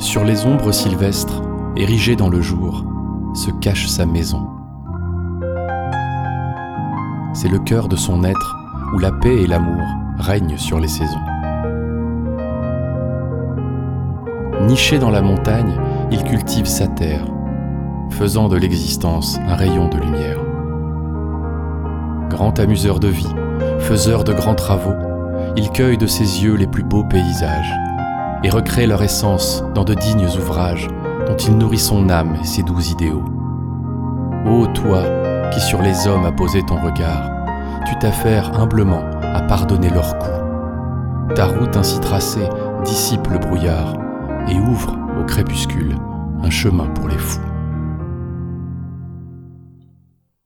Sur les ombres sylvestres, érigées dans le jour, se cache sa maison. C'est le cœur de son être où la paix et l'amour règnent sur les saisons. Niché dans la montagne, il cultive sa terre, faisant de l'existence un rayon de lumière. Grand amuseur de vie, faiseur de grands travaux, il cueille de ses yeux les plus beaux paysages et recrée leur essence dans de dignes ouvrages dont il nourrit son âme et ses doux idéaux. Ô toi qui sur les hommes as posé ton regard, tu t'affaires humblement à pardonner leurs coups. Ta route ainsi tracée dissipe le brouillard et ouvre au crépuscule un chemin pour les fous.